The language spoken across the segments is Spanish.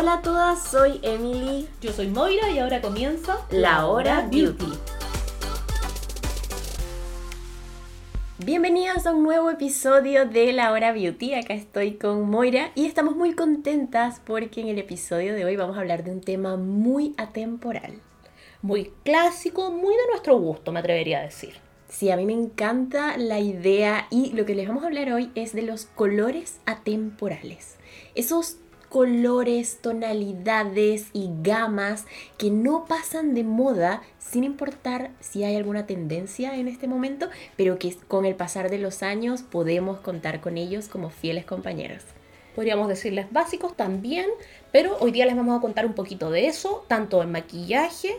Hola a todas, soy Emily. Yo soy Moira y ahora comienza La Hora Beauty. Bienvenidas a un nuevo episodio de La Hora Beauty. Acá estoy con Moira y estamos muy contentas porque en el episodio de hoy vamos a hablar de un tema muy atemporal. Muy clásico, muy de nuestro gusto, me atrevería a decir. Sí, a mí me encanta la idea y lo que les vamos a hablar hoy es de los colores atemporales. Esos colores, tonalidades y gamas que no pasan de moda sin importar si hay alguna tendencia en este momento, pero que con el pasar de los años podemos contar con ellos como fieles compañeros. Podríamos decirles básicos también, pero hoy día les vamos a contar un poquito de eso, tanto en maquillaje,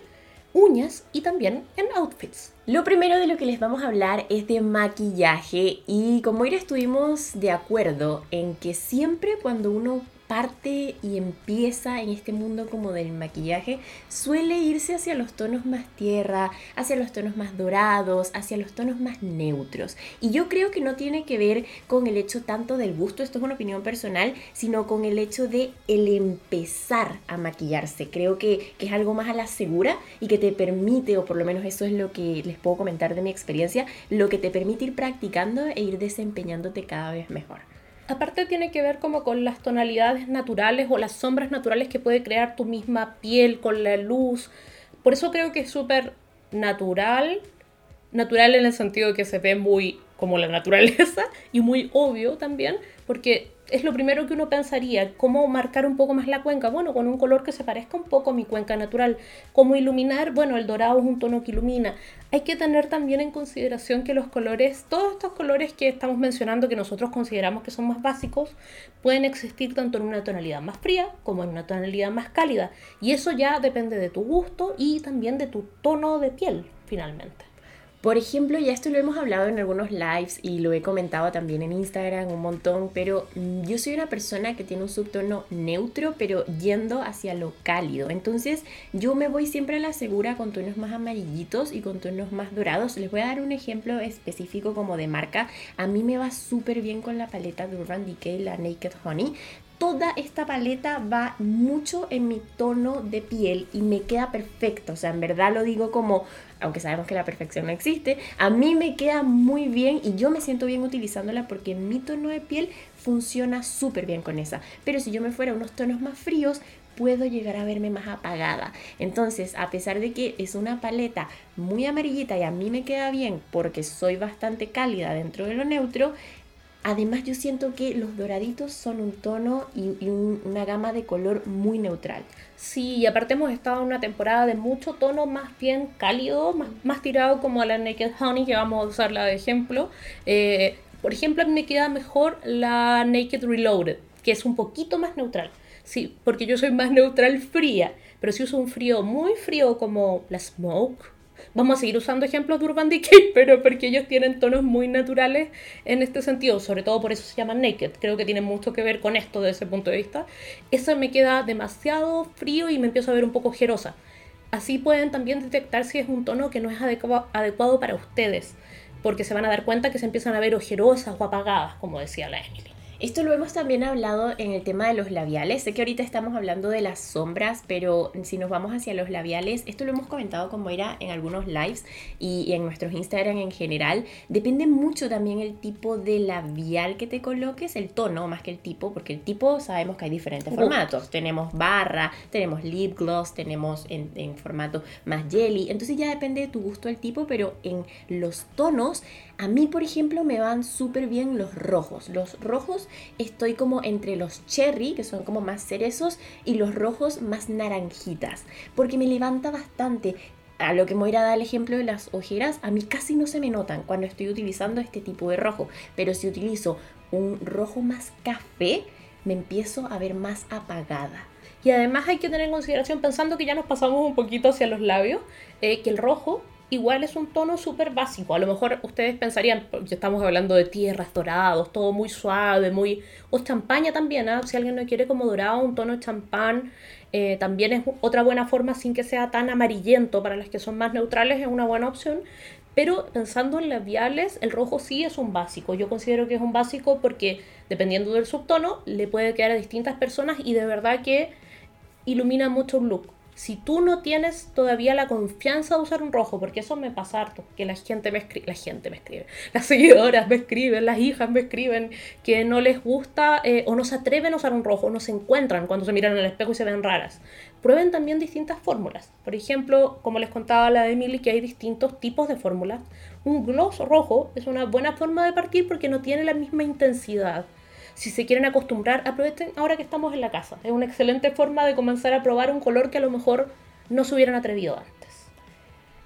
uñas y también en outfits. Lo primero de lo que les vamos a hablar es de maquillaje y como Moira estuvimos de acuerdo en que siempre cuando uno parte y empieza en este mundo como del maquillaje, suele irse hacia los tonos más tierra, hacia los tonos más dorados, hacia los tonos más neutros. Y yo creo que no tiene que ver con el hecho tanto del gusto, esto es una opinión personal, sino con el hecho de el empezar a maquillarse. Creo que, que es algo más a la segura y que te permite, o por lo menos eso es lo que les puedo comentar de mi experiencia, lo que te permite ir practicando e ir desempeñándote cada vez mejor. Aparte tiene que ver como con las tonalidades naturales o las sombras naturales que puede crear tu misma piel con la luz. Por eso creo que es súper natural, natural en el sentido que se ve muy como la naturaleza y muy obvio también, porque es lo primero que uno pensaría, cómo marcar un poco más la cuenca, bueno, con un color que se parezca un poco a mi cuenca natural, cómo iluminar, bueno, el dorado es un tono que ilumina. Hay que tener también en consideración que los colores, todos estos colores que estamos mencionando que nosotros consideramos que son más básicos, pueden existir tanto en una tonalidad más fría como en una tonalidad más cálida, y eso ya depende de tu gusto y también de tu tono de piel, finalmente. Por ejemplo, ya esto lo hemos hablado en algunos lives y lo he comentado también en Instagram un montón, pero mm, yo soy una persona que tiene un subtono neutro, pero yendo hacia lo cálido. Entonces, yo me voy siempre a la segura con tonos más amarillitos y con tonos más dorados. Les voy a dar un ejemplo específico como de marca. A mí me va súper bien con la paleta de Urban Decay, la Naked Honey, toda esta paleta va mucho en mi tono de piel y me queda perfecto. O sea, en verdad lo digo como, aunque sabemos que la perfección no existe, a mí me queda muy bien y yo me siento bien utilizándola porque mi tono de piel funciona súper bien con esa. Pero si yo me fuera a unos tonos más fríos, puedo llegar a verme más apagada. Entonces, a pesar de que es una paleta muy amarillita y a mí me queda bien porque soy bastante cálida dentro de lo neutro, Además yo siento que los doraditos son un tono y, una gama de color muy neutral. Sí, y aparte hemos estado en una temporada de mucho tono más bien cálido, más, tirado como a la Naked Honey, que vamos a usarla de ejemplo. Eh, por ejemplo, a mí me queda mejor la Naked Reloaded, que es un poquito más neutral. Sí, porque yo soy más neutral fría, pero si uso un frío muy frío como la Smoke Vamos a seguir usando ejemplos de Urban Decay, pero porque ellos tienen tonos muy naturales en este sentido, sobre todo por eso se llaman naked. Creo que tiene mucho que ver con esto desde ese punto de vista. Eso me queda demasiado frío y me empiezo a ver un poco ojerosa. Así pueden también detectar si es un tono que no es adecuado para ustedes, porque se van a dar cuenta que se empiezan a ver ojerosas o apagadas, como decía la Emily. Esto lo hemos también hablado en el tema de los labiales. Sé que ahorita estamos hablando de las sombras, pero si nos vamos hacia los labiales, esto lo hemos comentado con Moira en algunos lives y, en nuestros Instagram en general. Depende mucho también el tipo de labial que te coloques, el tono más que el tipo, porque el tipo sabemos que hay diferentes formatos. Tenemos barra, tenemos lip gloss, tenemos en, en formato más jelly. Entonces ya depende de tu gusto el tipo, pero en los tonos, a mí por ejemplo me van súper bien los rojos. Los rojos estoy como entre los cherry, que son como más cerezos, y los rojos más naranjitas, porque me levanta bastante. A lo que me voy a dar el ejemplo de las ojeras, a mí casi no se me notan cuando estoy utilizando este tipo de rojo, pero si utilizo un rojo más café, me empiezo a ver más apagada. Y además hay que tener en consideración, pensando que ya nos pasamos un poquito hacia los labios, eh, que el rojo igual es un tono súper básico. A lo mejor ustedes pensarían, porque estamos hablando de tierras dorados, todo muy suave, muy... O champaña también, ¿ah? si alguien no quiere como dorado, un tono champán, eh, también es otra buena forma sin que sea tan amarillento. Para las que son más neutrales es una buena opción. Pero pensando en labiales, el rojo sí es un básico. Yo considero que es un básico porque dependiendo del subtono le puede quedar a distintas personas y de verdad que ilumina mucho un look si tú no tienes todavía la confianza de usar un rojo, porque eso me pasa harto, que la gente me escribe, la gente me escribe, las seguidoras me escriben, las hijas me escriben, que no les gusta eh, o no se atreven a usar un rojo, o no se encuentran cuando se miran en el espejo y se ven raras. Prueben también distintas fórmulas. Por ejemplo, como les contaba la de Emily, que hay distintos tipos de fórmulas. Un gloss rojo es una buena forma de partir porque no tiene la misma intensidad si se quieren acostumbrar, aprovechen ahora que estamos en la casa. Es una excelente forma de comenzar a probar un color que a lo mejor no se hubieran atrevido antes.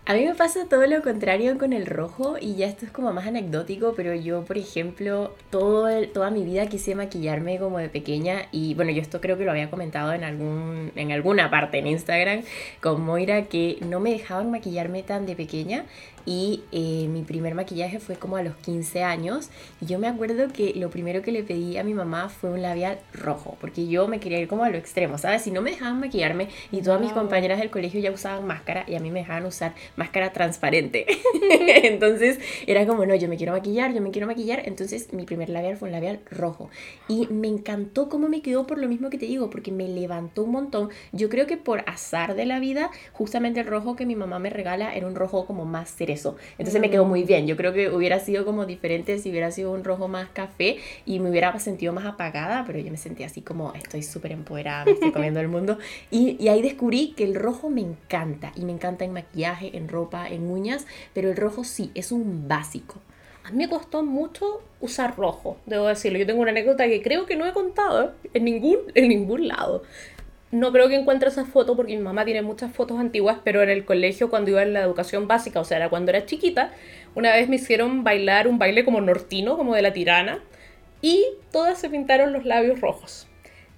A mí me pasa todo lo contrario con el rojo y ya esto es como más anecdótico, pero yo, por ejemplo, todo toda mi vida quise maquillarme como de pequeña y bueno, yo esto creo que lo había comentado en, algún, en alguna parte en Instagram con Moira que no me dejaban maquillarme tan de pequeña y eh, mi primer maquillaje fue como a los 15 años y yo me acuerdo que lo primero que le pedí a mi mamá fue un labial rojo porque yo me quería ir como a lo extremo, ¿sabes? Si no me dejaban maquillarme y todas mis compañeras del colegio ya usaban máscara y a mí me dejaban usar máscara transparente. entonces era como, no, yo me quiero maquillar, yo me quiero maquillar. Entonces mi primer labial fue un labial rojo y me encantó cómo me quedó por lo mismo que te digo, porque me levantó un montón. Yo creo que por azar de la vida, justamente el rojo que mi mamá me regala era un rojo como más cerebral eso. Entonces me quedó muy bien. Yo creo que hubiera sido como diferente si hubiera sido un rojo más café y me hubiera sentido más apagada, pero yo me sentía así como estoy súper empoderada, me estoy comiendo el mundo. Y, y ahí descubrí que el rojo me encanta y me encanta en maquillaje, en ropa, en uñas, pero el rojo sí, es un básico. A mí me costó mucho usar rojo, debo decirlo. Yo tengo una anécdota que creo que no he contado en ningún, en ningún lado no creo que encuentre esa foto porque mi mamá tiene muchas fotos antiguas, pero en el colegio cuando iba en la educación básica, o sea, era cuando era chiquita, una vez me hicieron bailar un baile como nortino, como de la tirana, y todas se pintaron los labios rojos.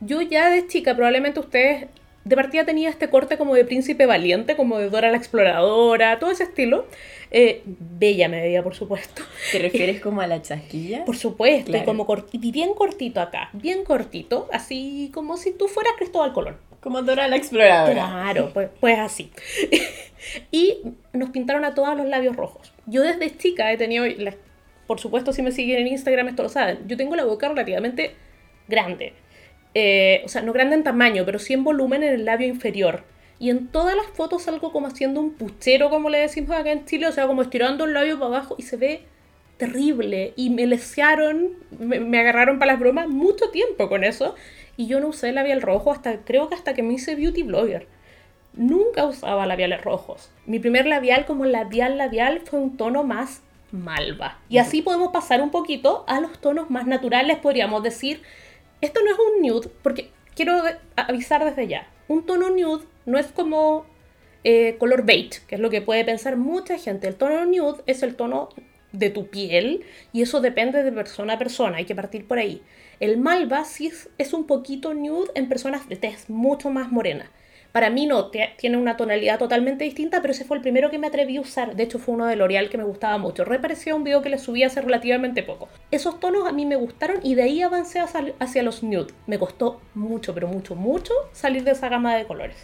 Yo ya de chica, probablemente ustedes de partida tenía este corte como de príncipe valiente, como de Dora la exploradora, todo ese estilo. Eh, bella me veía, por supuesto. ¿Te refieres como a la chasquilla? Por supuesto, y como y bien cortito acá, bien cortito, así como si tú fueras Cristóbal Colón. Como Dora la exploradora. Claro, pues, pues así. y nos pintaron a todos los labios rojos. Yo desde chica he tenido, por supuesto si me siguen en Instagram esto lo saben, yo tengo la boca relativamente grande. Eh, o sea, no grande en tamaño, pero sí en volumen en el labio inferior. Y en todas las fotos salgo como haciendo un puchero, como le decimos acá en Chile, o sea, como estirando el labio para abajo y se ve terrible. Y me lesearon, me, me agarraron para las bromas mucho tiempo con eso y yo no usé labial rojo hasta, creo que hasta que me hice beauty blogger. Nunca usaba labiales rojos. Mi primer labial como labial labial fue un tono más malva. Y así podemos pasar un poquito a los tonos más naturales, podríamos decir. Esto no es un nude, porque quiero avisar desde ya. Un tono nude no es como eh, color beige, que es lo que puede pensar mucha gente. El tono nude es el tono de tu piel y eso depende de persona a persona, hay que partir por ahí. El malva sí es, un poquito nude en personas de tez mucho más morena. Para mí no, tiene una tonalidad totalmente distinta, pero ese fue el primero que me atreví a usar. De hecho, fue uno de L'Oreal que me gustaba mucho. Reparecía un video que le subí hace relativamente poco. Esos tonos a mí me gustaron y de ahí avancé hacia, hacia los nude. Me costó mucho, pero mucho, mucho salir de esa gama de colores.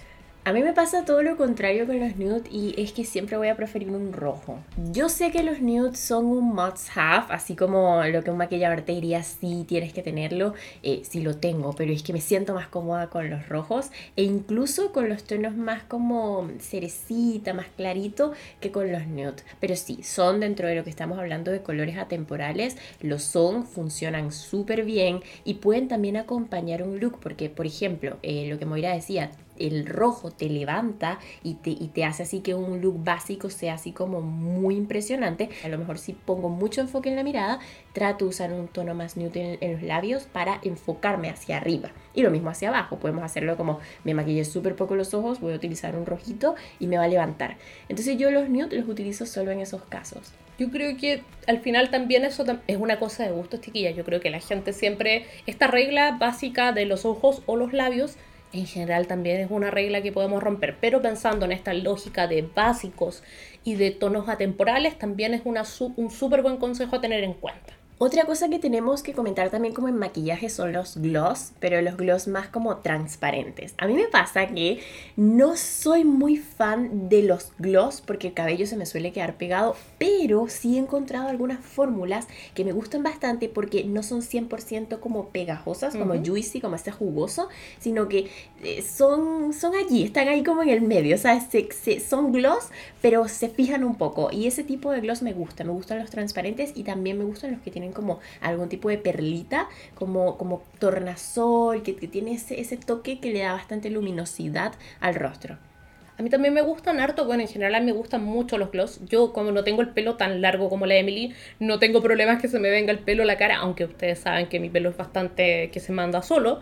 A mí me pasa todo lo contrario con los nude y es que siempre voy a preferir un rojo. Yo sé que los nudes son un must have, así como lo que un maquillador te diría sí tienes que tenerlo, eh, sí lo tengo, pero es que me siento más cómoda con los rojos e incluso con los tonos más como cerecita, más clarito que con los nude. Pero sí, son dentro de lo que estamos hablando de colores atemporales, lo son, funcionan súper bien y pueden también acompañar un look porque, por ejemplo, eh, lo que Moira decía, el rojo te levanta y te, y te hace así que un look básico sea así como muy impresionante. A lo mejor si pongo mucho enfoque en la mirada, trato de usar un tono más nude en, los labios para enfocarme hacia arriba. Y lo mismo hacia abajo. Podemos hacerlo como me maquillé súper poco los ojos, voy a utilizar un rojito y me va a levantar. Entonces yo los nude los utilizo solo en esos casos. Yo creo que al final también eso es una cosa de gusto, chiquillas. Yo creo que la gente siempre, esta regla básica de los ojos o los labios, en general también es una regla que podemos romper, pero pensando en esta lógica de básicos y de tonos atemporales, también es un súper buen consejo a tener en cuenta. Otra cosa que tenemos que comentar también como en maquillaje son los gloss, pero los gloss más como transparentes. A mí me pasa que no soy muy fan de los gloss porque el cabello se me suele quedar pegado, pero sí he encontrado algunas fórmulas que me gustan bastante porque no son 100% como pegajosas, como juicy, como este jugoso, sino que eh, son, son allí, están ahí como en el medio, o sea, son gloss, pero se fijan un poco. Y ese tipo de gloss me gusta, me gustan los transparentes y también me gustan los que tienen como algún tipo de perlita, como, como tornasol, que, que tiene ese, ese toque que le da bastante luminosidad al rostro. A mí también me gustan harto, bueno, en general me gustan mucho los gloss. Yo como no tengo el pelo tan largo como la Emily, no tengo problemas que se me venga el pelo a la cara, aunque ustedes saben que mi pelo es bastante que se manda solo,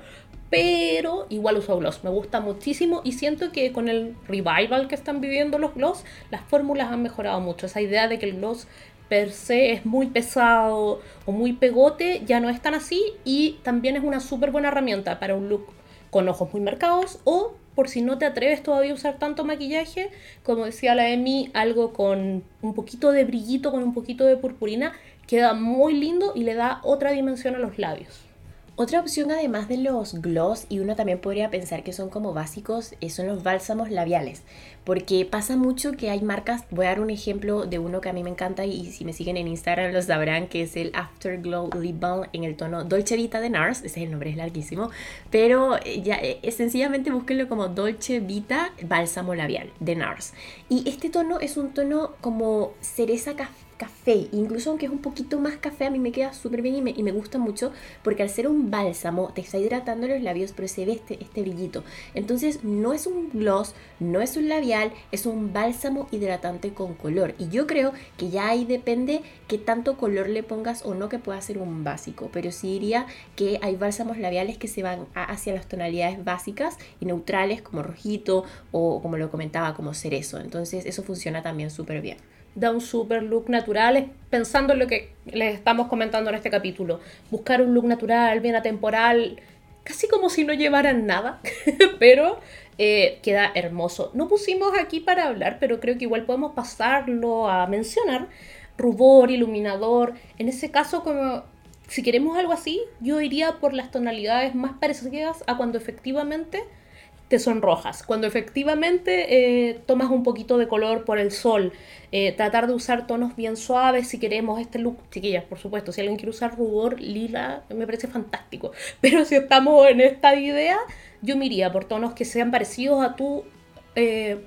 pero igual uso gloss, me gusta muchísimo y siento que con el revival que están viviendo los gloss, las fórmulas han mejorado mucho. Esa idea de que el gloss per se es muy pesado o muy pegote, ya no es tan así y también es una súper buena herramienta para un look con ojos muy marcados o por si no te atreves todavía a usar tanto maquillaje, como decía la Emi, algo con un poquito de brillito, con un poquito de purpurina, queda muy lindo y le da otra dimensión a los labios. Otra opción además de los gloss, y uno también podría pensar que son como básicos, eh, son los bálsamos labiales. Porque pasa mucho que hay marcas, voy a dar un ejemplo de uno que a mí me encanta y si me siguen en Instagram lo sabrán, que es el Afterglow Lip Balm en el tono Dolce Vita de NARS, ese es el nombre, es larguísimo, pero eh, ya eh, sencillamente búsquenlo como Dolce Vita Bálsamo Labial de NARS. Y este tono es un tono como cereza café café. Incluso aunque es un poquito más café, a mí me queda súper bien y me, gusta mucho porque al ser un bálsamo te está hidratando los labios, pero se ve este, este brillito. Entonces no es un gloss, no es un labial, es un bálsamo hidratante con color. Y yo creo que ya ahí depende qué tanto color le pongas o no que pueda ser un básico. Pero sí diría que hay bálsamos labiales que se van hacia las tonalidades básicas y neutrales como rojito o como lo comentaba como cerezo. Entonces eso funciona también súper bien da un super look natural, pensando en lo que les estamos comentando en este capítulo. Buscar un look natural, bien atemporal, casi como si no llevaran nada, pero eh, queda hermoso. No pusimos aquí para hablar, pero creo que igual podemos pasarlo a mencionar. Rubor, iluminador, en ese caso como si queremos algo así, yo iría por las tonalidades más parecidas a cuando efectivamente te sonrojas. Cuando efectivamente eh, tomas un poquito de color por el sol, eh, tratar de usar tonos bien suaves si queremos este look, chiquillas, por supuesto, si alguien quiere usar rubor lila, me parece fantástico. Pero si estamos en esta idea, yo me por tonos que sean parecidos a tu eh,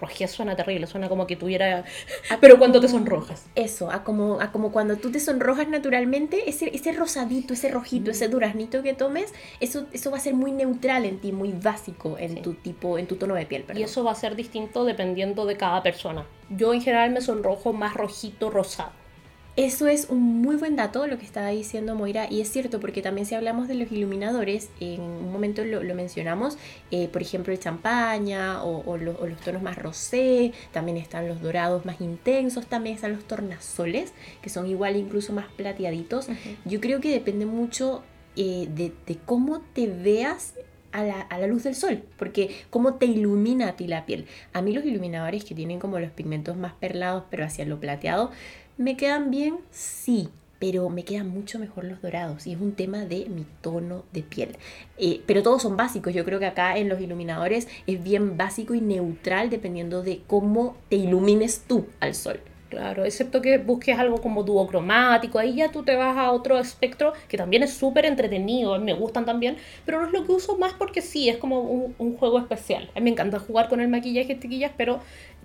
rojez suena terrible, suena como que tuviera... Pero cuando te sonrojas. Eso, a como, a como cuando tú te sonrojas naturalmente, ese, ese rosadito, ese rojito, ese duraznito que tomes, eso, eso va a ser muy neutral en ti, muy básico en tu tipo, en tu tono de piel. Y eso va a ser distinto dependiendo de cada persona. Yo en general me sonrojo más rojito rosado. Eso es un muy buen dato lo que estaba diciendo Moira y es cierto porque también si hablamos de los iluminadores, en un momento lo, mencionamos, eh, por ejemplo el champaña o, los tonos más rosé, también están los dorados más intensos, también están los tornasoles que son igual incluso más plateaditos. Yo creo que depende mucho eh, de, cómo te veas a la, a la, luz del sol, porque cómo te ilumina a ti la piel. A mí los iluminadores que tienen como los pigmentos más perlados pero hacia lo plateado, ¿Me quedan bien? Sí, pero me quedan mucho mejor los dorados y es un tema de mi tono de piel. Eh, pero todos son básicos, yo creo que acá en los iluminadores es bien básico y neutral dependiendo de cómo te ilumines tú al sol. Claro, excepto que busques algo como duocromático, ahí ya tú te vas a otro espectro que también es súper entretenido, me gustan también, pero no es lo que uso más porque sí, es como un, juego especial. A mí me encanta jugar con el maquillaje, chiquillas, pero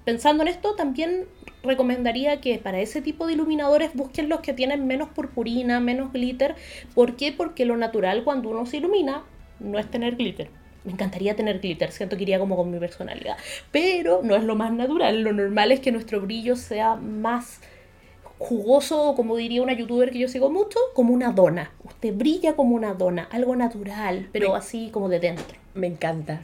pensando en esto, también recomendaría que para ese tipo de iluminadores busquen los que tienen menos purpurina, menos glitter. ¿Por qué? Porque lo natural cuando uno se ilumina no es tener glitter. Me encantaría tener glitter, siento que iría como con mi personalidad. Pero no es lo más natural. Lo normal es que nuestro brillo sea más jugoso, como diría una youtuber que yo sigo mucho, como una dona. Usted brilla como una dona, algo natural, pero así como de dentro. Me encanta.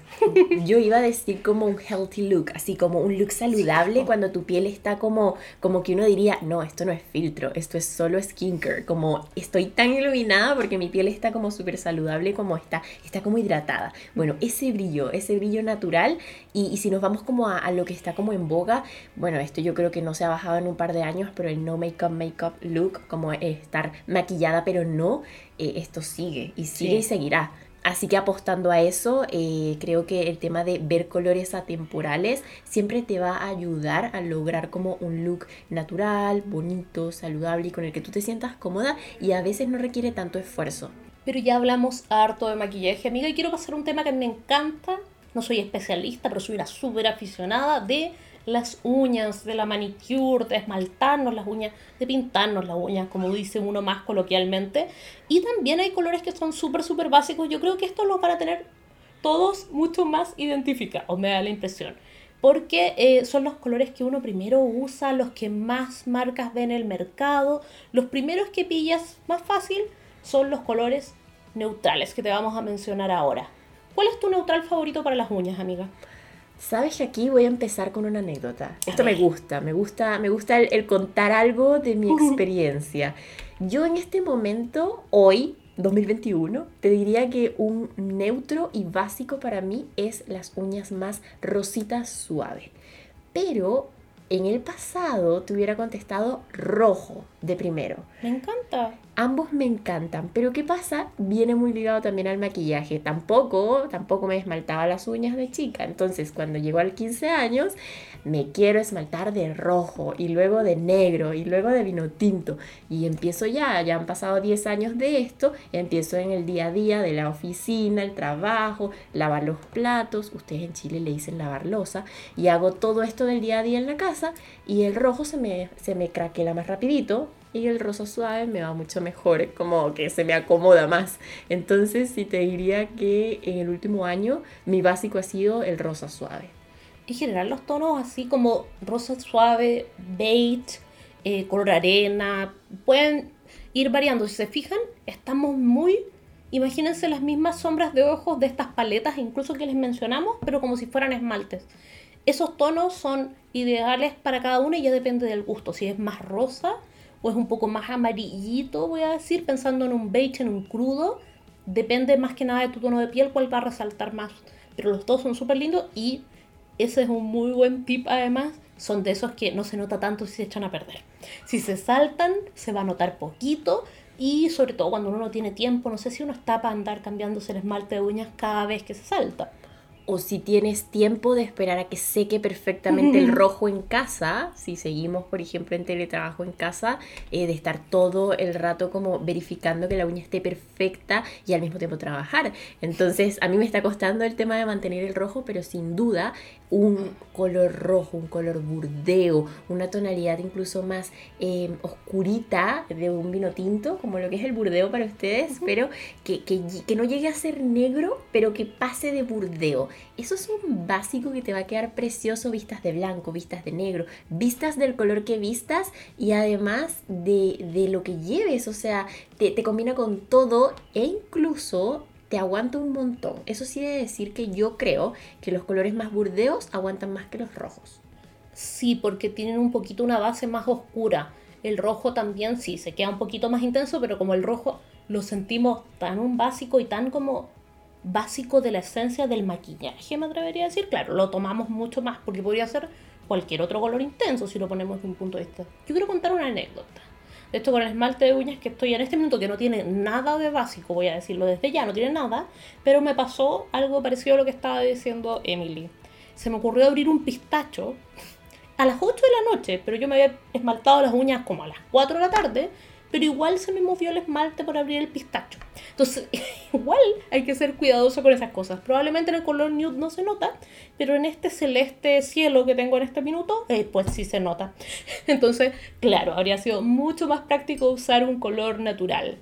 Yo iba a decir como un healthy look, así como un look saludable cuando tu piel está como, como que uno diría, no, esto no es filtro, esto es solo skincare, como estoy tan iluminada porque mi piel está como súper saludable, como está, está como hidratada. Bueno, ese brillo, ese brillo natural y, si nos vamos como a, lo que está como en boga, bueno, esto yo creo que no se ha bajado en un par de años, pero el no makeup makeup look, como estar maquillada pero no, eh, esto sigue y sigue y seguirá. Así que apostando a eso, eh, creo que el tema de ver colores atemporales siempre te va a ayudar a lograr como un look natural, bonito, saludable y con el que tú te sientas cómoda y a veces no requiere tanto esfuerzo. Pero ya hablamos harto de maquillaje, amiga, y quiero pasar un tema que me encanta. No soy especialista, pero soy una súper aficionada de las uñas, de la manicure, de esmaltarnos las uñas, de pintarnos las uñas, como dice uno más coloquialmente. Y también hay colores que son súper, súper básicos. Yo creo que esto lo van tener todos mucho más identificados, me da la impresión. Porque eh, son los colores que uno primero usa, los que más marcas ven en el mercado. Los primeros que pillas más fácil son los colores neutrales que te vamos a mencionar ahora. ¿Cuál es tu neutral favorito para las uñas, amiga? Sabes que aquí voy a empezar con una anécdota. Esto me gusta, me gusta, me gusta el, contar algo de mi experiencia. Yo en este momento, hoy, 2021, te diría que un neutro y básico para mí es las uñas más rositas suaves. Pero en el pasado te hubiera contestado rojo de primero. Me encanta. Ambos me encantan, pero ¿qué pasa? Viene muy ligado también al maquillaje. Tampoco, tampoco me esmaltaba las uñas de chica. Entonces, cuando llegó al 15 años, me quiero esmaltar de rojo y luego de negro y luego de vino tinto. Y empiezo ya, ya han pasado 10 años de esto, empiezo en el día a día de la oficina, el trabajo, lavar los platos, ustedes en Chile le dicen lavar losa, y hago todo esto del día a día en la casa y el rojo se me, se me craquela más rapidito y el rosa suave me va mucho mejor, como que se me acomoda más. Entonces sí te diría que en el último año mi básico ha sido el rosa suave. En general los tonos así como rosa suave, beige, eh, color arena, pueden ir variando. Si se fijan, estamos muy... Imagínense las mismas sombras de ojos de estas paletas, incluso que les mencionamos, pero como si fueran esmaltes. Esos tonos son ideales para cada uno y ya depende del gusto. Si es más rosa, o es un poco más amarillito, voy a decir, pensando en un beige, en un crudo. Depende más que nada de tu tono de piel cuál va a resaltar más. Pero los dos son súper lindos y ese es un muy buen tip además. Son de esos que no se nota tanto si se echan a perder. Si se saltan, se va a notar poquito. Y sobre todo cuando uno no tiene tiempo, no sé si uno está para andar cambiándose el esmalte de uñas cada vez que se salta o si tienes tiempo de esperar a que seque perfectamente el rojo en casa, si seguimos por ejemplo en teletrabajo en casa, eh, de estar todo el rato como verificando que la uña esté perfecta y al mismo tiempo trabajar. Entonces a mí me está costando el tema de mantener el rojo, pero sin duda un color rojo, un color burdeo, una tonalidad incluso más em, oscurita de un vino tinto, como lo que es el burdeo para ustedes, pero que, que, que no llegue a ser negro, pero que pase de burdeo. Eso es un básico que te va a quedar precioso, vistas de blanco, vistas de negro, vistas del color que vistas y además de, lo que lleves, o sea, te, te combina con todo e incluso te aguanta un montón. Eso sí de decir que yo creo que los colores más burdeos aguantan más que los rojos. Sí, porque tienen un poquito una base más oscura. El rojo también sí, se queda un poquito más intenso, pero como el rojo lo sentimos tan un básico y tan como básico de la esencia del maquillaje, me atrevería a decir. Claro, lo tomamos mucho más porque podría ser cualquier otro color intenso si lo ponemos de un punto de vista. Yo quiero contar una anécdota. Esto con el esmalte de uñas que estoy en este minuto, que no tiene nada de básico, voy a decirlo desde ya, no tiene nada, pero me pasó algo parecido a lo que estaba diciendo Emily. Se me ocurrió abrir un pistacho a las 8 de la noche, pero yo me había esmaltado las uñas como a las 4 de la tarde pero igual se me movió el esmalte por abrir el pistacho. Entonces, igual hay que ser cuidadoso con esas cosas. Probablemente en el color nude no se nota, pero en este celeste cielo que tengo en este minuto, eh, pues sí se nota. Entonces, claro, habría sido mucho más práctico usar un color natural.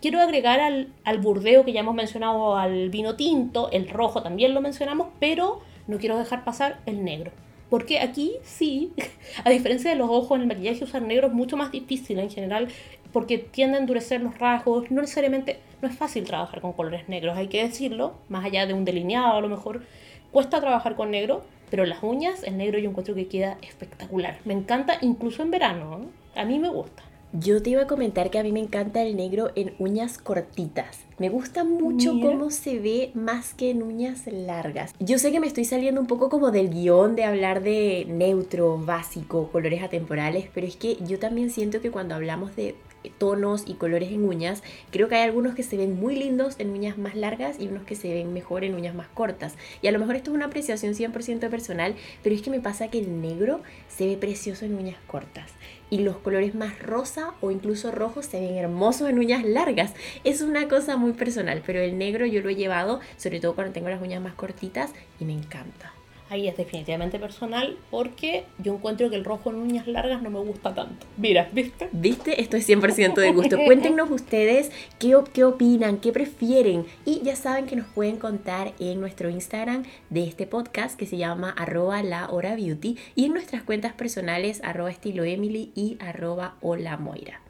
Quiero agregar al, al burdeo que ya hemos mencionado al vino tinto, el rojo también lo mencionamos, pero no quiero dejar pasar el negro. Porque aquí sí, a diferencia de los ojos en el maquillaje, usar negro es mucho más difícil en general porque tiende a endurecer los rasgos. No necesariamente, no es fácil trabajar con colores negros, hay que decirlo, más allá de un delineado a lo mejor. Cuesta trabajar con negro, pero las uñas, el negro yo encuentro que queda espectacular. Me encanta incluso en verano, a mí me gusta. Yo te iba a comentar que a mí me encanta el negro en uñas cortitas. Me gusta mucho cómo se ve más que en uñas largas. Yo sé que me estoy saliendo un poco como del guion de hablar de neutro, básico, colores atemporales, pero es que yo también siento que cuando hablamos de tonos y colores en uñas. Creo que hay algunos que se ven muy lindos en uñas más largas y unos que se ven mejor en uñas más cortas. Y a lo mejor esto es una apreciación 100% personal, pero es que me pasa que el negro se ve precioso en uñas cortas. Y los colores más rosa o incluso rojos se ven hermosos en uñas largas. Es una cosa muy personal, pero el negro yo lo he llevado, sobre todo cuando tengo las uñas más cortitas, y me encanta ahí es definitivamente personal porque yo encuentro que el rojo en uñas largas no me gusta tanto. Mira, ¿viste? ¿Viste? Esto es 100% de gusto. Cuéntenos ustedes qué, qué opinan, qué prefieren y ya saben que nos pueden contar en nuestro Instagram de este podcast que se llama arroba la hora beauty y en nuestras cuentas personales arroba estilo Emily y arroba hola Moira.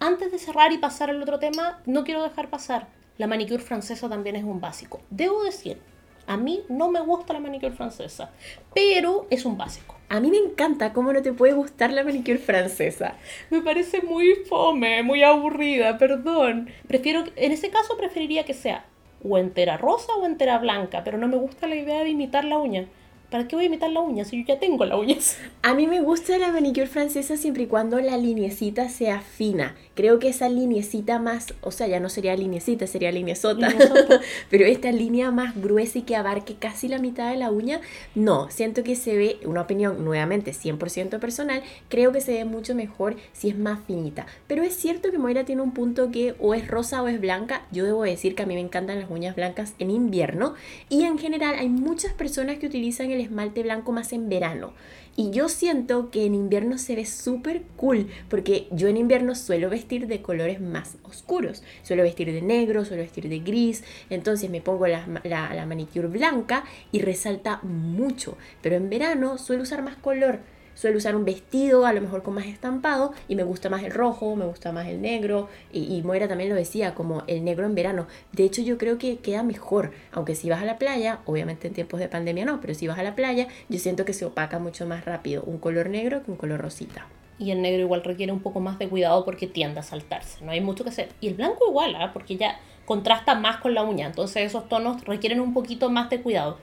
Antes de cerrar y pasar al otro tema, no quiero dejar pasar. La manicure francesa también es un básico. Debo decir a mí no me gusta la manicure francesa, pero es un básico. A mí me encanta cómo no te puede gustar la manicure francesa. Me parece muy fome, muy aburrida, perdón. Prefiero, en ese caso preferiría que sea o entera rosa o entera blanca, pero no me gusta la idea de imitar la uña. ¿Para qué voy a imitar la uña si yo ya tengo la uña? A mí me gusta la manicure francesa siempre y cuando la linecita sea fina. Creo que esa linecita más, o sea, ya no sería linecita, sería lineazota. Pero esta línea más gruesa y que abarque casi la mitad de la uña, no, siento que se ve, una opinión nuevamente 100% personal, creo que se ve mucho mejor si es más finita. Pero es cierto que Moira tiene un punto que o es rosa o es blanca. Yo debo decir que a mí me encantan las uñas blancas en invierno y en general hay muchas personas que utilizan el esmalte blanco más en verano. Y yo siento que en invierno se ve súper cool, porque yo en invierno suelo vestir de colores más oscuros. Suelo vestir de negro, suelo vestir de gris, entonces me pongo la, la, la manicure blanca y resalta mucho. Pero en verano suelo usar más color suelo usar un vestido a lo mejor con más estampado y me gusta más el rojo, me gusta más el negro y, y Moira también lo decía como el negro en verano. De hecho yo creo que queda mejor, aunque si vas a la playa, obviamente en tiempos de pandemia no, pero si vas a la playa yo siento que se opaca mucho más rápido un color negro que un color rosita. Y el negro igual requiere un poco más de cuidado porque tiende a saltarse, no hay mucho que hacer. Y el blanco igual, ¿ah? porque ya contrasta más con la uña, entonces esos tonos requieren un poquito más de cuidado.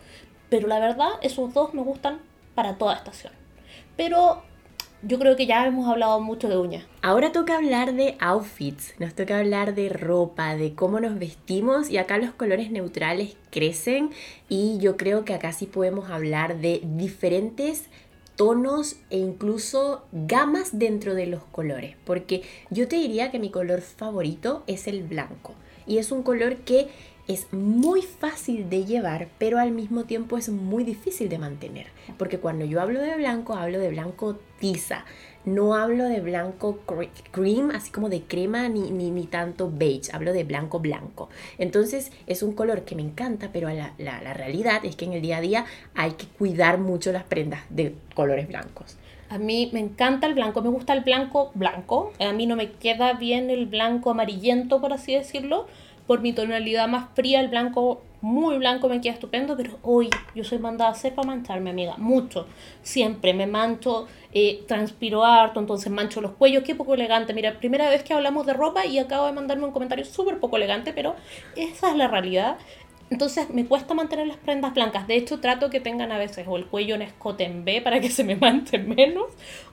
Pero la verdad, esos dos me gustan para toda estación. Pero yo creo que ya hemos hablado mucho de uñas. Ahora toca hablar de outfits, nos toca hablar de ropa, de cómo nos vestimos y acá los colores neutrales crecen y yo creo que acá sí podemos hablar de diferentes tonos e incluso gamas dentro de los colores, porque yo te diría que mi color favorito es el blanco y es un color que es muy fácil de llevar, pero al mismo tiempo es muy difícil de mantener. Porque cuando yo hablo de blanco, hablo de blanco tiza. No hablo de blanco cream, así como de crema, ni, ni, tanto beige. Hablo de blanco blanco. Entonces es un color que me encanta, pero la, la, la realidad es que en el día a día hay que cuidar mucho las prendas de colores blancos. A mí me encanta el blanco, me gusta el blanco blanco. A mí no me queda bien el blanco amarillento, por así decirlo por mi tonalidad más fría, el blanco muy blanco me queda estupendo, pero hoy yo soy mandada a hacer para mancharme, amiga, mucho. Siempre me mancho, eh, transpiro harto, entonces mancho los cuellos, qué poco elegante. Mira, primera vez que hablamos de ropa y acabo de mandarme un comentario súper poco elegante, pero esa es la realidad. Entonces me cuesta mantener las prendas blancas. De hecho, trato que tengan a veces o el cuello en escote en B para que se me manche menos,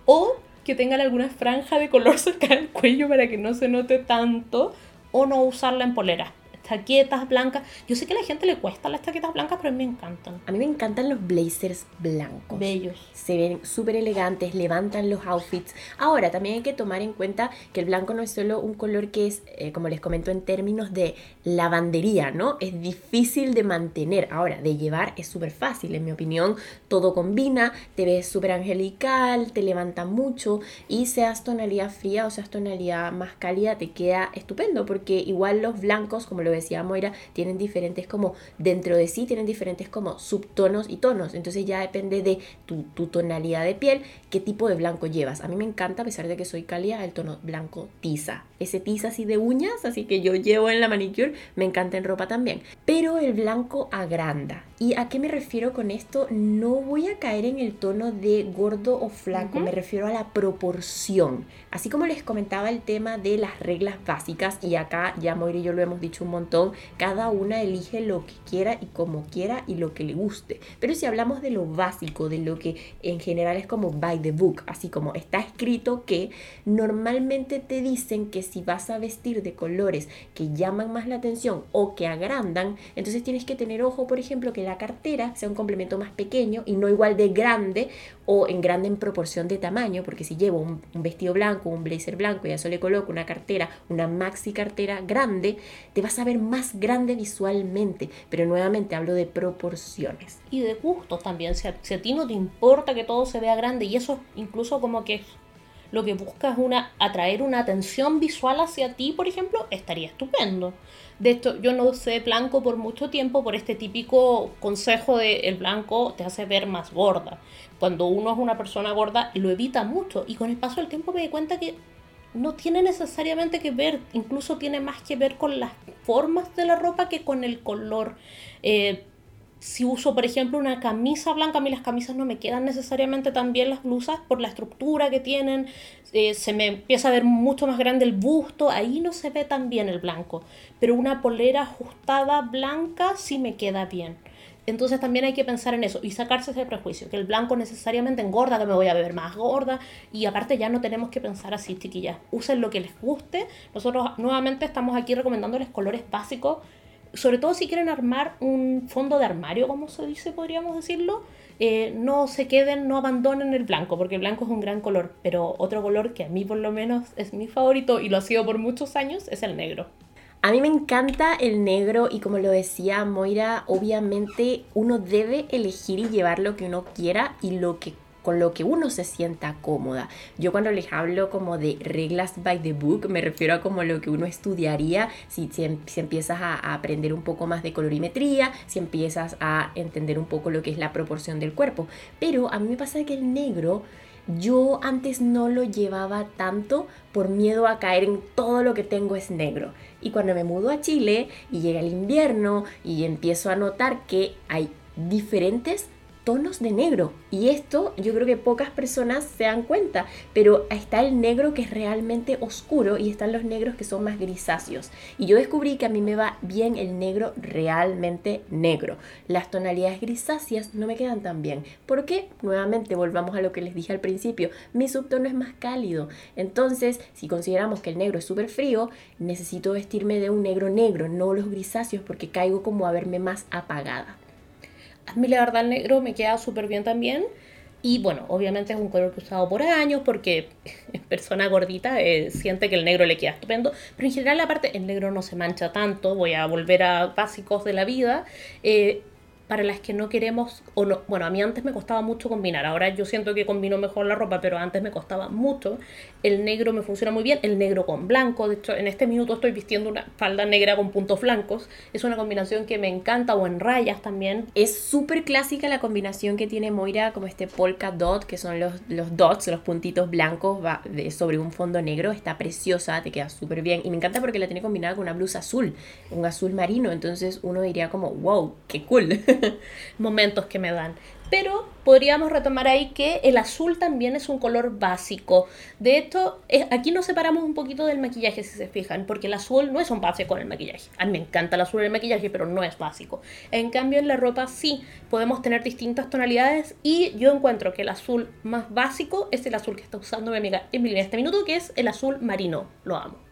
o que tengan alguna franja de color cerca del cuello para que no se note tanto o no usarla en polera chaquetas blancas. Yo sé que a la gente le cuesta las chaquetas blancas, pero a mí me encantan. A mí me encantan los blazers blancos. Bellos. Se ven súper elegantes, levantan los outfits. Ahora, también hay que tomar en cuenta que el blanco no es solo un color que es, eh, como les comento, en términos de lavandería, ¿no? Es difícil de mantener. Ahora, de llevar es súper fácil, en mi opinión. Todo combina, te ves súper angelical, te levanta mucho y seas tonalidad fría o seas tonalidad más cálida, te queda estupendo porque igual los blancos, como lo decía Moira, tienen diferentes como, dentro de sí tienen diferentes como subtonos y tonos. Entonces ya depende de tu, tonalidad de piel, qué tipo de blanco llevas. A mí me encanta, a pesar de que soy cálida, el tono blanco tiza. Ese tiza así de uñas, así que yo llevo en la manicure, me encanta en ropa también. Pero el blanco agranda. ¿Y a qué me refiero con esto? No voy a caer en el tono de gordo o flaco, me refiero a la proporción. Así como les comentaba el tema de las reglas básicas, y acá ya Moira y yo lo hemos dicho un montón, cada una elige lo que quiera y como quiera y lo que le guste. Pero si hablamos de lo básico, de lo que en general es como by the book, así como está escrito que normalmente te dicen que si vas a vestir de colores que llaman más la atención o que agrandan, entonces tienes que tener ojo, por ejemplo, que la cartera sea un complemento más pequeño y no igual de grande o en grande en proporción de tamaño, porque si llevo un, vestido blanco, un blazer blanco y a eso le coloco una cartera, una maxi cartera grande, te vas a ver más grande visualmente, pero nuevamente hablo de proporciones. Y de gustos también, si a, si a ti no te importa que todo se vea grande y eso incluso como que lo que buscas es una, atraer una atención visual hacia ti, por ejemplo, estaría estupendo. De esto, yo no usé blanco por mucho tiempo por este típico consejo de el blanco te hace ver más gorda. Cuando uno es una persona gorda, lo evita mucho. Y con el paso del tiempo me di cuenta que no tiene necesariamente que ver, incluso tiene más que ver con las formas de la ropa que con el color. Eh, si uso, por ejemplo, una camisa blanca, a mí las camisas no me quedan necesariamente tan bien las blusas por la estructura que tienen, eh, se me empieza a ver mucho más grande el busto, ahí no se ve tan bien el blanco, pero una polera ajustada blanca sí me queda bien. Entonces también hay que pensar en eso y sacarse ese prejuicio, que el blanco necesariamente engorda, que me voy a ver más gorda y aparte ya no tenemos que pensar así, chiquillas. Usen lo que les guste. Nosotros nuevamente estamos aquí recomendándoles colores básicos sobre todo si quieren armar un fondo de armario, como se dice, podríamos decirlo, eh, no se queden, no abandonen el blanco, porque el blanco es un gran color, pero otro color que a mí por lo menos es mi favorito y lo ha sido por muchos años es el negro. A mí me encanta el negro y como lo decía Moira, obviamente uno debe elegir y llevar lo que uno quiera y lo que con lo que uno se sienta cómoda. Yo cuando les hablo como de reglas by the book, me refiero a como lo que uno estudiaría si, si, em, empiezas a, aprender un poco más de colorimetría, si empiezas a entender un poco lo que es la proporción del cuerpo. Pero a mí me pasa que el negro yo antes no lo llevaba tanto por miedo a caer en todo lo que tengo es negro. Y cuando me mudo a Chile y llega el invierno y empiezo a notar que hay diferentes tonos de negro. Y esto yo creo que pocas personas se dan cuenta, pero está el negro que es realmente oscuro y están los negros que son más grisáceos. Y yo descubrí que a mí me va bien el negro realmente negro. Las tonalidades grisáceas no me quedan tan bien. ¿Por qué? Nuevamente volvamos a lo que les dije al principio. Mi subtono es más cálido. Entonces, si consideramos que el negro es súper frío, necesito vestirme de un negro negro, no los grisáceos, porque caigo como a verme más apagada. A mí la verdad el negro me queda súper bien también. Y bueno, obviamente es un color que he usado por años porque persona gordita eh, siente que el negro le queda estupendo. Pero en general aparte el negro no se mancha tanto. Voy a volver a básicos de la vida. Eh, para las que no queremos, o no, bueno, a mí antes me costaba mucho combinar, ahora yo siento que combino mejor la ropa, pero antes me costaba mucho. El negro me funciona muy bien, el negro con blanco, de hecho en este minuto estoy vistiendo una falda negra con puntos blancos, es una combinación que me encanta, o en rayas también. Es súper clásica la combinación que tiene Moira, como este polka dot, que son los, los dots, los puntitos blancos va sobre un fondo negro, está preciosa, te queda súper bien, y me encanta porque la tiene combinada con una blusa azul, un azul marino, entonces uno diría como, wow, qué cool. momentos que me dan. Pero podríamos retomar ahí que el azul también es un color básico. De hecho, aquí nos separamos un poquito del maquillaje, si se fijan, porque el azul no es un básico en el maquillaje. A mí me encanta el azul en el maquillaje, pero no es básico. En cambio, en la ropa sí podemos tener distintas tonalidades y yo encuentro que el azul más básico es el azul que está usando mi amiga Emily en este minuto, que es el azul marino. Lo amo.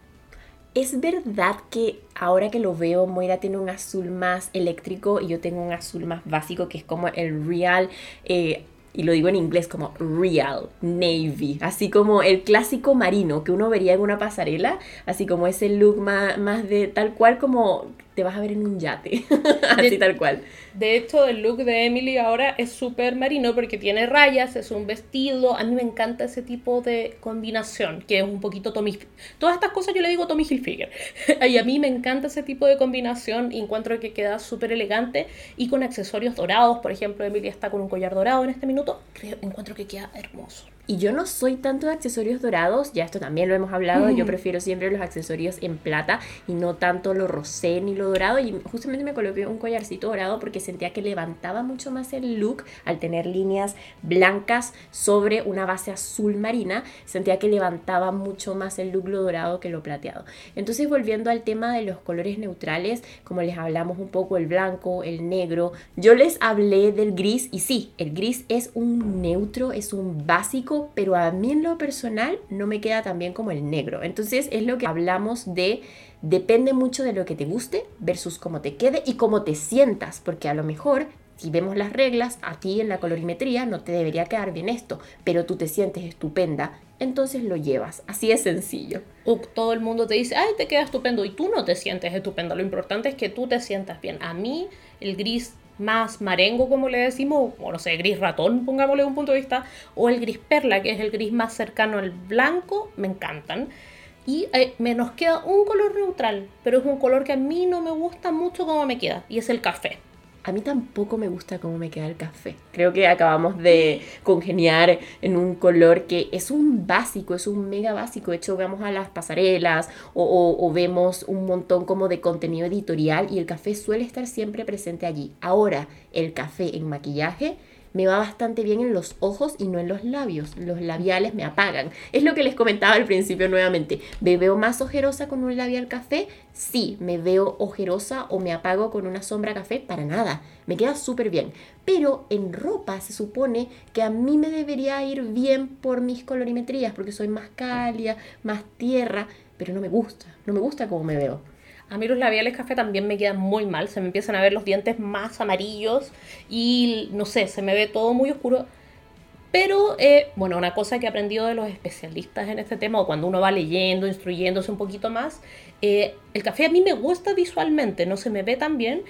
Es verdad que ahora que lo veo, Moira tiene un azul más eléctrico y yo tengo un azul más básico que es como el real, eh, y lo digo en inglés como real navy, así como el clásico marino que uno vería en una pasarela, así como ese look más, más de tal cual como te vas a ver en un yate. Así tal cual. De hecho, el look de Emily ahora es súper marino porque tiene rayas, es un vestido. A mí me encanta ese tipo de combinación, que es un poquito Tommy. Todas estas cosas yo le digo Tommy Hilfiger. y a mí me encanta ese tipo de combinación y encuentro que queda súper elegante y con accesorios dorados. Por ejemplo, Emily está con un collar dorado en este minuto. Creo, encuentro que queda hermoso. Y yo no soy tanto de accesorios dorados, ya esto también lo hemos hablado, yo prefiero siempre los accesorios en plata y no tanto lo rosé ni lo dorado. Y justamente me coloqué un collarcito dorado porque sentía que levantaba mucho más el look al tener líneas blancas sobre una base azul marina. Sentía que levantaba mucho más el look lo dorado que lo plateado. Entonces volviendo al tema de los colores neutrales, como les hablamos un poco el blanco, el negro, yo les hablé del gris y sí, el gris es un neutro, es un básico pero a mí en lo personal no me queda tan bien como el negro. Entonces es lo que hablamos de depende mucho de lo que te guste versus cómo te quede y cómo te sientas, porque a lo mejor si vemos las reglas, a ti en la colorimetría no te debería quedar bien esto, pero tú te sientes estupenda, entonces lo llevas. Así es sencillo. todo el mundo te dice, ay, te queda estupendo y tú no te sientes estupendo. Lo importante es que tú te sientas bien. A mí el gris más marengo, como le decimos, o no sé, gris ratón, pongámosle un punto de vista, o el gris perla, que es el gris más cercano al blanco, me encantan. Y eh, me nos queda un color neutral, pero es un color que a mí no me gusta mucho como me queda, y es el café a mí tampoco me gusta cómo me queda el café. Creo que acabamos de congeniar en un color que es un básico, es un mega básico. De hecho, vemos a las pasarelas o, vemos un montón como de contenido editorial y el café suele estar siempre presente allí. Ahora, el café en maquillaje me va bastante bien en los ojos y no en los labios. Los labiales me apagan. Es lo que les comentaba al principio nuevamente. ¿Me veo más ojerosa con un labial café? Sí, me veo ojerosa o me apago con una sombra café. Para nada. Me queda súper bien. Pero en ropa se supone que a mí me debería ir bien por mis colorimetrías porque soy más cálida, más tierra, pero no me gusta. No me gusta cómo me veo. A mí los labiales café también me quedan muy mal, se me empiezan a ver los dientes más amarillos y no sé, se me ve todo muy oscuro. Pero, eh, bueno, una cosa que he aprendido de los especialistas en este tema, o cuando uno va leyendo, instruyéndose un poquito más, eh, el café a mí me gusta visualmente, no se me ve tan bien,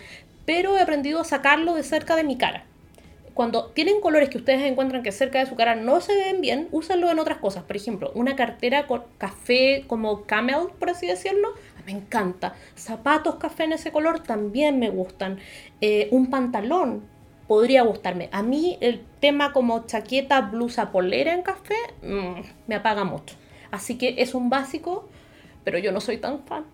pero he aprendido a sacarlo de cerca de mi cara. Cuando tienen colores que ustedes encuentran que cerca de su cara no se ven bien, úsenlo en otras cosas. Por ejemplo, una cartera con café como camel, por así decirlo, me encanta. Zapatos café en ese color también me gustan. Eh, un pantalón podría gustarme. A mí el tema como chaqueta, blusa, polera en café mm, me apaga mucho. Así que es un básico, pero yo no soy tan fan.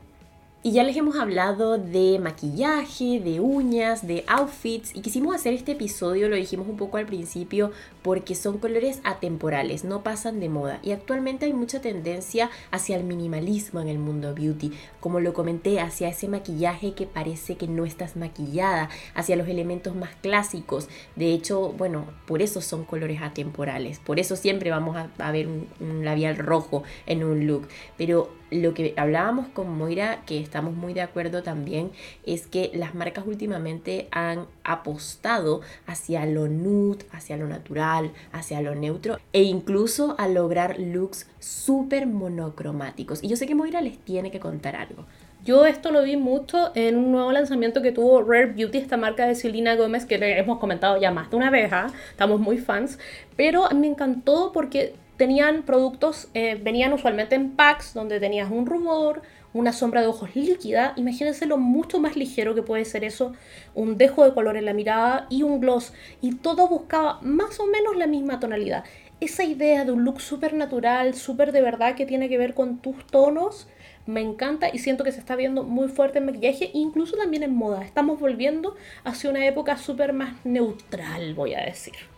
Y ya les hemos hablado de maquillaje, de uñas, de outfits y quisimos hacer este episodio, lo dijimos un poco al principio, porque son colores atemporales, no pasan de moda. Y actualmente hay mucha tendencia hacia el minimalismo en el mundo beauty, como lo comenté, hacia ese maquillaje que parece que no estás maquillada, hacia los elementos más clásicos. De hecho, bueno, por eso son colores atemporales, por eso siempre vamos a, ver un, un labial rojo en un look. Pero lo que hablábamos con Moira, que estamos muy de acuerdo también, es que las marcas últimamente han apostado hacia lo nude, hacia lo natural, hacia lo neutro e incluso a lograr looks súper monocromáticos. Y yo sé que Moira les tiene que contar algo. Yo esto lo vi mucho en un nuevo lanzamiento que tuvo Rare Beauty, esta marca de Selena Gómez, que le hemos comentado ya más de una vez, ¿ah? estamos muy fans, pero me encantó porque tenían productos, eh, venían usualmente en packs donde tenías un rubor, una sombra de ojos líquida, imagínense lo mucho más ligero que puede ser eso, un dejo de color en la mirada y un gloss, y todo buscaba más o menos la misma tonalidad. Esa idea de un look súper natural, súper de verdad que tiene que ver con tus tonos, me encanta y siento que se está viendo muy fuerte en maquillaje, incluso también en moda. Estamos volviendo hacia una época súper más neutral, voy a decir.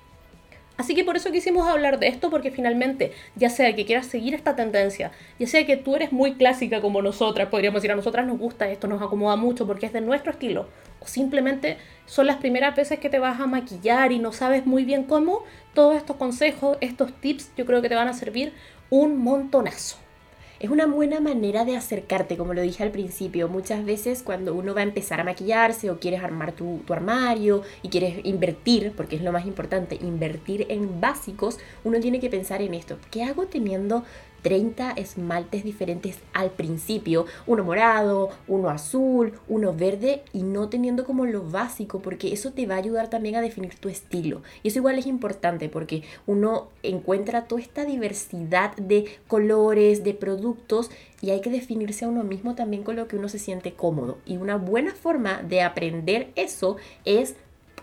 Así que por eso quisimos hablar de esto, porque finalmente, ya sea que quieras seguir esta tendencia, ya sea que tú eres muy clásica como nosotras, podríamos decir a nosotras nos gusta esto, nos acomoda mucho porque es de nuestro estilo, o simplemente son las primeras veces que te vas a maquillar y no sabes muy bien cómo, todos estos consejos, estos tips, yo creo que te van a servir un montonazo es una buena manera de acercarte, como lo dije al principio. Muchas veces cuando uno va a empezar a maquillarse o quieres armar tu, armario y quieres invertir, porque es lo más importante, invertir en básicos, uno tiene que pensar en esto. ¿Qué hago teniendo 30 esmaltes diferentes al principio, uno morado, uno azul, uno verde y no teniendo como lo básico porque eso te va a ayudar también a definir tu estilo. Y eso igual es importante porque uno encuentra toda esta diversidad de colores, de productos y hay que definirse a uno mismo también con lo que uno se siente cómodo. Y una buena forma de aprender eso es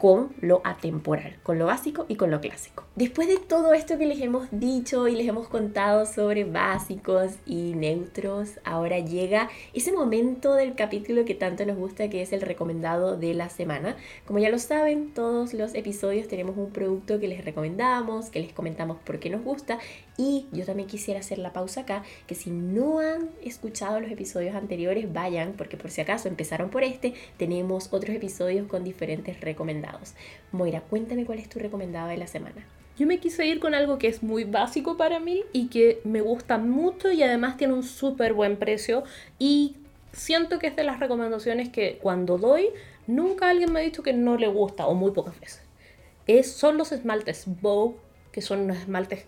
con lo atemporal, con lo básico y con lo clásico. Después de todo esto que les hemos dicho y les hemos contado sobre básicos y neutros, ahora llega ese momento del capítulo que tanto nos gusta, que es el recomendado de la semana. Como ya lo saben, todos los episodios tenemos un producto que les recomendamos, que les comentamos por qué nos gusta y yo también quisiera hacer la pausa acá, que si no han escuchado los episodios anteriores, vayan, porque por si acaso empezaron por este, tenemos otros episodios con diferentes recomendados. Moira, cuéntame cuál es tu recomendado de la semana. Yo me quise ir con algo que es muy básico para mí y que me gusta mucho y además tiene un súper buen precio y siento que es de las recomendaciones que cuando doy nunca alguien me ha dicho que no le gusta o muy pocas veces. Es, son los esmaltes Bow, que son unos esmaltes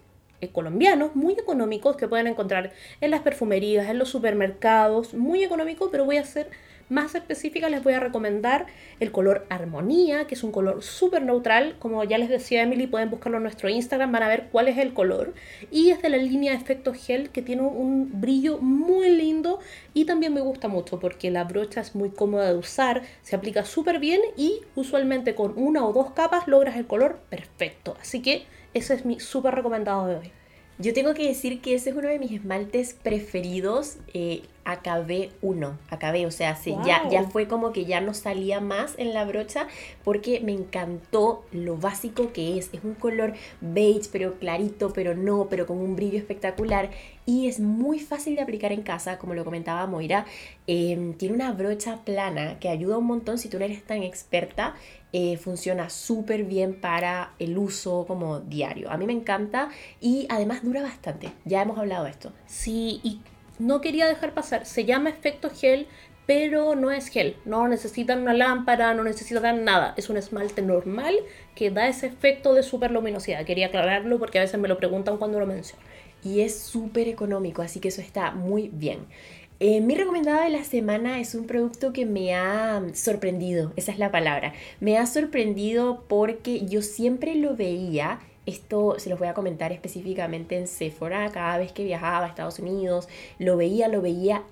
colombianos muy económicos que pueden encontrar en las perfumerías, en los supermercados, muy económicos, pero voy a hacer más específica les voy a recomendar el color Armonía, que es un color súper neutral. Como ya les decía Emily, pueden buscarlo en nuestro Instagram, van a ver cuál es el color. Y es de la línea Efecto Gel, que tiene un brillo muy lindo y también me gusta mucho porque la brocha es muy cómoda de usar, se aplica súper bien y usualmente con una o dos capas logras el color perfecto. Así que ese es mi súper recomendado de hoy. Yo tengo que decir que ese es uno de mis esmaltes preferidos. Eh, acabé uno, acabé, o sea, ya, ya fue como que ya no salía más en la brocha porque me encantó lo básico que es. Es un color beige, pero clarito, pero no, pero con un brillo espectacular y es muy fácil de aplicar en casa, como lo comentaba Moira. Em, tiene una brocha plana que ayuda un montón si tú no eres tan experta. Eh, funciona súper bien para el uso como diario. A mí me encanta y además dura bastante. Ya hemos hablado de esto. Sí, y no quería dejar pasar. Se llama efecto gel, pero no es gel. No necesitan una lámpara, no necesitan nada. Es un esmalte normal que da ese efecto de super luminosidad. Quería aclararlo porque a veces me lo preguntan cuando lo menciono. Y es súper económico, así que eso está muy bien. Eh, mi recomendado de la semana es un producto que me ha sorprendido, esa es la palabra. Me ha sorprendido porque yo siempre lo veía esto se los voy a comentar específicamente en Sephora. Cada vez que viajaba a Estados Unidos, lo veía, lo veía.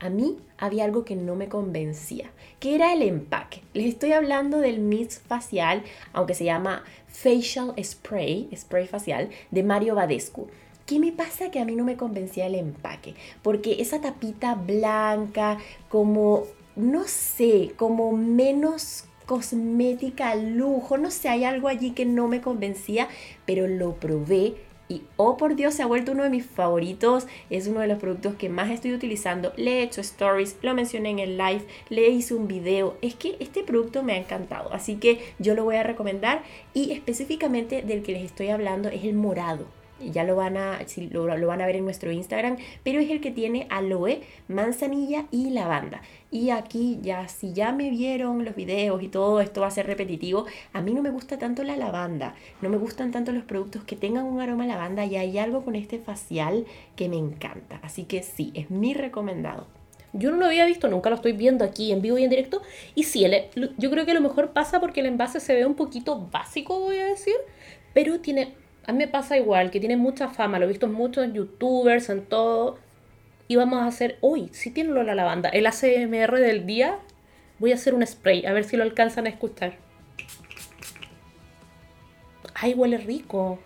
A mí había algo que no me convencía, que era el empaque. Les estoy hablando del mist facial, aunque se llama Facial Spray, spray facial, de Mario Badescu. ¿Qué me pasa que a mí no me convencía el empaque? Porque esa tapita blanca, como, no sé, como menos cosmética, lujo, no sé, hay algo allí que no me convencía, pero lo probé y oh por Dios se ha vuelto uno de mis favoritos, es uno de los productos que más estoy utilizando, le he hecho stories, lo mencioné en el live, le hice un video, es que este producto me ha encantado, así que yo lo voy a recomendar y específicamente del que les estoy hablando es el morado ya lo van a, lo, van a ver en nuestro Instagram, pero es el que tiene aloe, manzanilla y lavanda. Y aquí ya, si ya me vieron los videos y todo esto va a ser repetitivo, a mí no me gusta tanto la lavanda, no me gustan tanto los productos que tengan un aroma a lavanda y hay algo con este facial que me encanta. Así que sí, es mi recomendado. Yo no lo había visto, nunca lo estoy viendo aquí en vivo y en directo. Y sí, yo creo que a lo mejor pasa porque el envase se ve un poquito básico, voy a decir, pero tiene a mí me pasa igual, que tiene mucha fama, lo he visto mucho en youtubers, en todo. Y vamos a hacer, uy, sí tiene lo la lavanda. El ACMR del día, voy a hacer un spray, a ver si lo alcanzan a escuchar. Ay, huele rico.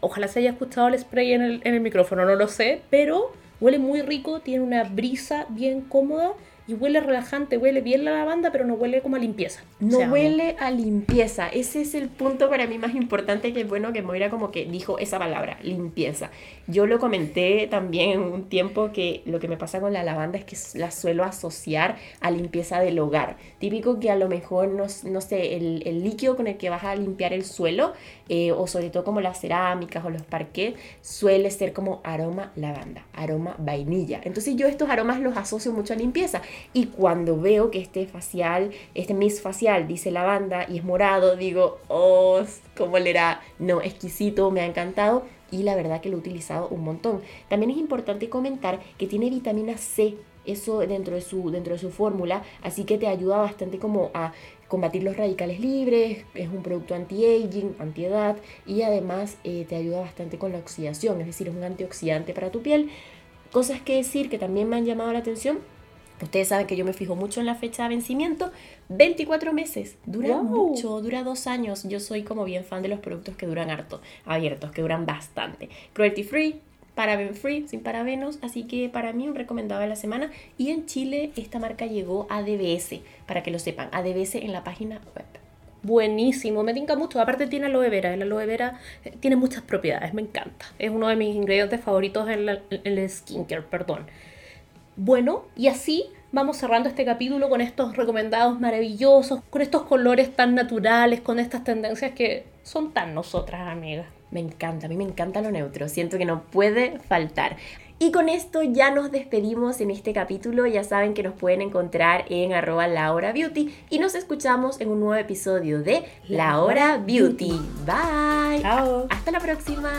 Ojalá se haya escuchado el spray en el, en el micrófono, no lo sé, pero huele muy rico, tiene una brisa bien cómoda y huele relajante, huele bien la lavanda, pero no huele como a limpieza. No huele a limpieza. Ese es el punto para mí más importante que bueno que Moira como que dijo esa palabra, limpieza. Yo lo comenté también un tiempo que lo que me pasa con la lavanda es que la suelo asociar a limpieza del hogar. Típico que a lo mejor, no, no sé, el, el, líquido con el que vas a limpiar el suelo, eh, o sobre todo como las cerámicas o los parquets, suele ser como aroma lavanda, aroma vainilla. Entonces yo estos aromas los asocio mucho a limpieza. Y cuando veo que este facial, este mist facial dice lavanda y es morado, digo, oh, ¿cómo le era? No, exquisito, me ha encantado. y la verdad que lo he utilizado un montón. También es importante comentar que tiene vitamina C eso dentro de su, dentro de su fórmula, así que te ayuda bastante como a combatir los radicales libres, es un producto anti-aging, anti-edad y además eh, te ayuda bastante con la oxidación, es decir, es un antioxidante para tu piel. Cosas que decir que también me han llamado la atención, ustedes saben que yo me fijo mucho en la fecha de vencimiento, 24 meses, dura mucho, dura dos años, yo soy como bien fan de los productos que duran harto, abiertos, que duran bastante. Cruelty free, paraben free, sin parabenos, así que para mí un recomendado de la semana. Y en Chile esta marca llegó a DBS, para que lo sepan, a DBS en la página web. Buenísimo, me tinca mucho. Aparte tiene aloe vera, el aloe vera eh, tiene muchas propiedades, me encanta. Es uno de mis ingredientes favoritos en, el skincare, perdón. Bueno, y así vamos cerrando este capítulo con estos recomendados maravillosos, con estos colores tan naturales, con estas tendencias que son tan nosotras, amigas. Me encanta, a mí me encanta lo neutro, siento que no puede faltar. Y con esto ya nos despedimos en este capítulo. Ya saben que nos pueden encontrar en arroba Laura Beauty y nos escuchamos en un nuevo episodio de La Hora Beauty. Bye. Chao. Hasta la próxima.